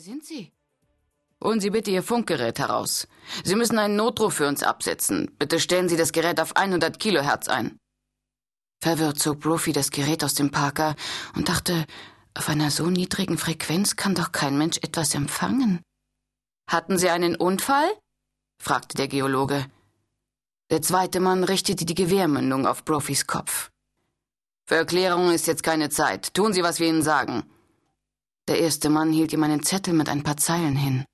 Wer sind Sie? Holen Sie bitte Ihr Funkgerät heraus. Sie müssen einen Notruf für uns absetzen. Bitte stellen Sie das Gerät auf 100 Kilohertz ein. Verwirrt zog Brophy das Gerät aus dem Parker und dachte, auf einer so niedrigen Frequenz kann doch kein Mensch etwas empfangen. Hatten Sie einen Unfall? fragte der Geologe. Der zweite Mann richtete die Gewehrmündung auf Brophys Kopf. Für Erklärungen ist jetzt keine Zeit. Tun Sie, was wir Ihnen sagen. Der erste Mann hielt ihm einen Zettel mit ein paar Zeilen hin.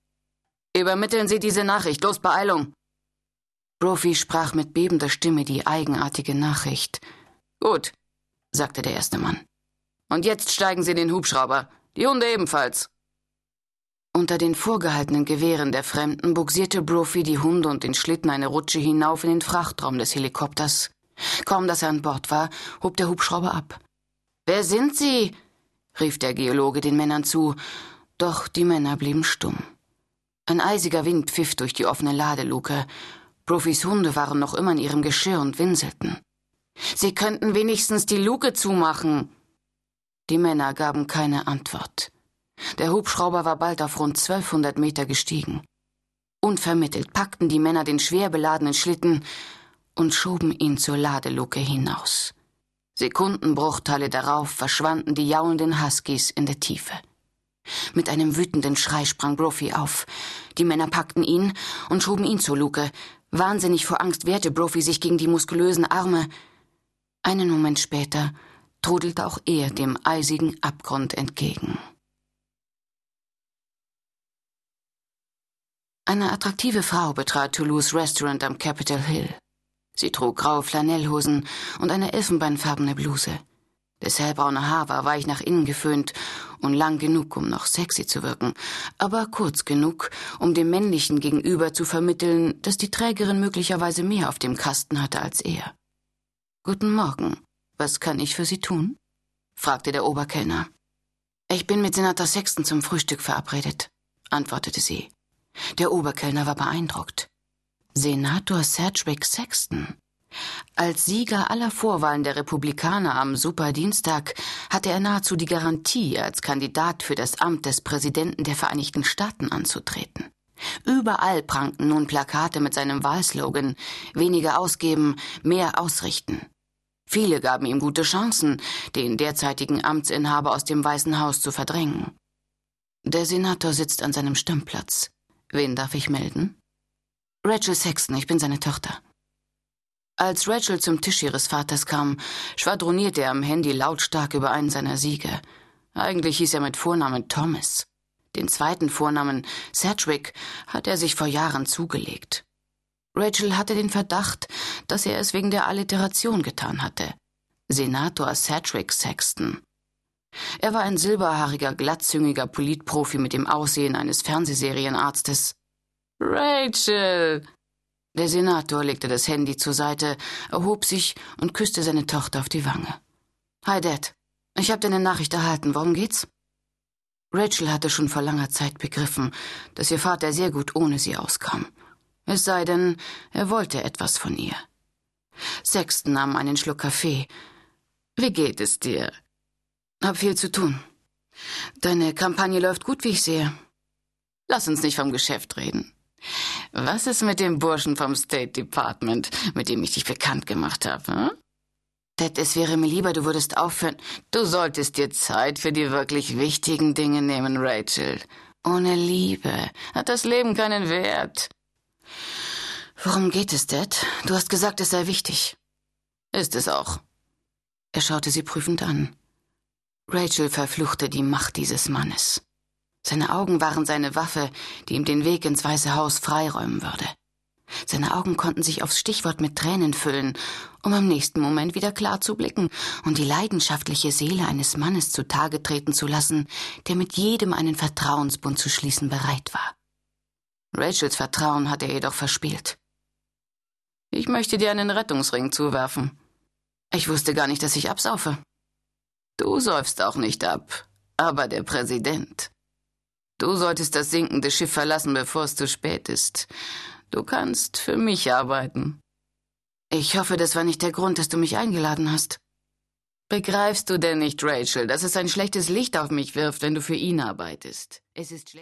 Übermitteln Sie diese Nachricht. Los, Beeilung! Brophy sprach mit bebender Stimme die eigenartige Nachricht. Gut, sagte der erste Mann. Und jetzt steigen Sie in den Hubschrauber. Die Hunde ebenfalls. Unter den vorgehaltenen Gewehren der Fremden buxierte Brophy die Hunde und den Schlitten eine Rutsche hinauf in den Frachtraum des Helikopters. Kaum dass er an Bord war, hob der Hubschrauber ab. Wer sind Sie? Rief der Geologe den Männern zu, doch die Männer blieben stumm. Ein eisiger Wind pfiff durch die offene Ladeluke. Profis Hunde waren noch immer in ihrem Geschirr und winselten. Sie könnten wenigstens die Luke zumachen. Die Männer gaben keine Antwort. Der Hubschrauber war bald auf rund 1200 Meter gestiegen. Unvermittelt packten die Männer den schwer beladenen Schlitten und schoben ihn zur Ladeluke hinaus. Sekundenbruchteile darauf verschwanden die jaulenden Huskies in der Tiefe. Mit einem wütenden Schrei sprang Brophy auf. Die Männer packten ihn und schoben ihn zur Luke. Wahnsinnig vor Angst wehrte Brophy sich gegen die muskulösen Arme. Einen Moment später trudelte auch er dem eisigen Abgrund entgegen. Eine attraktive Frau betrat Toulouse Restaurant am Capitol Hill. Sie trug graue Flanellhosen und eine elfenbeinfarbene Bluse. Das hellbraune Haar war weich nach innen geföhnt und lang genug, um noch sexy zu wirken, aber kurz genug, um dem männlichen Gegenüber zu vermitteln, dass die Trägerin möglicherweise mehr auf dem Kasten hatte als er. Guten Morgen. Was kann ich für Sie tun? fragte der Oberkellner. Ich bin mit Senator Sexton zum Frühstück verabredet, antwortete sie. Der Oberkellner war beeindruckt. Senator Sedgwick Sexton. Als Sieger aller Vorwahlen der Republikaner am Superdienstag hatte er nahezu die Garantie, als Kandidat für das Amt des Präsidenten der Vereinigten Staaten anzutreten. Überall prangten nun Plakate mit seinem Wahlslogan Weniger ausgeben, mehr ausrichten. Viele gaben ihm gute Chancen, den derzeitigen Amtsinhaber aus dem Weißen Haus zu verdrängen. Der Senator sitzt an seinem Stimmplatz. Wen darf ich melden? Rachel Sexton, ich bin seine Tochter. Als Rachel zum Tisch ihres Vaters kam, schwadronierte er am Handy lautstark über einen seiner Siege. Eigentlich hieß er mit Vornamen Thomas. Den zweiten Vornamen Sedgwick hat er sich vor Jahren zugelegt. Rachel hatte den Verdacht, dass er es wegen der Alliteration getan hatte. Senator Sedgwick Sexton. Er war ein silberhaariger, glattzüngiger Politprofi mit dem Aussehen eines Fernsehserienarztes. Rachel! Der Senator legte das Handy zur Seite, erhob sich und küsste seine Tochter auf die Wange. Hi, Dad. Ich habe deine Nachricht erhalten. Worum geht's? Rachel hatte schon vor langer Zeit begriffen, dass ihr Vater sehr gut ohne sie auskam. Es sei denn, er wollte etwas von ihr. Sexton nahm einen Schluck Kaffee. Wie geht es dir? Hab viel zu tun. Deine Kampagne läuft gut, wie ich sehe. Lass uns nicht vom Geschäft reden. Was ist mit dem Burschen vom State Department, mit dem ich dich bekannt gemacht habe? Hm? Dad, es wäre mir lieber, du würdest aufhören. Du solltest dir Zeit für die wirklich wichtigen Dinge nehmen, Rachel. Ohne Liebe hat das Leben keinen Wert. Worum geht es, Dad? Du hast gesagt, es sei wichtig. Ist es auch. Er schaute sie prüfend an. Rachel verfluchte die Macht dieses Mannes. Seine Augen waren seine Waffe, die ihm den Weg ins Weiße Haus freiräumen würde. Seine Augen konnten sich aufs Stichwort mit Tränen füllen, um im nächsten Moment wieder klar zu blicken und die leidenschaftliche Seele eines Mannes zutage treten zu lassen, der mit jedem einen Vertrauensbund zu schließen bereit war. Rachels Vertrauen hatte er jedoch verspielt. Ich möchte dir einen Rettungsring zuwerfen. Ich wusste gar nicht, dass ich absaufe. Du säufst auch nicht ab, aber der Präsident. Du solltest das sinkende Schiff verlassen, bevor es zu spät ist. Du kannst für mich arbeiten. Ich hoffe, das war nicht der Grund, dass du mich eingeladen hast. Begreifst du denn nicht, Rachel, dass es ein schlechtes Licht auf mich wirft, wenn du für ihn arbeitest? Es ist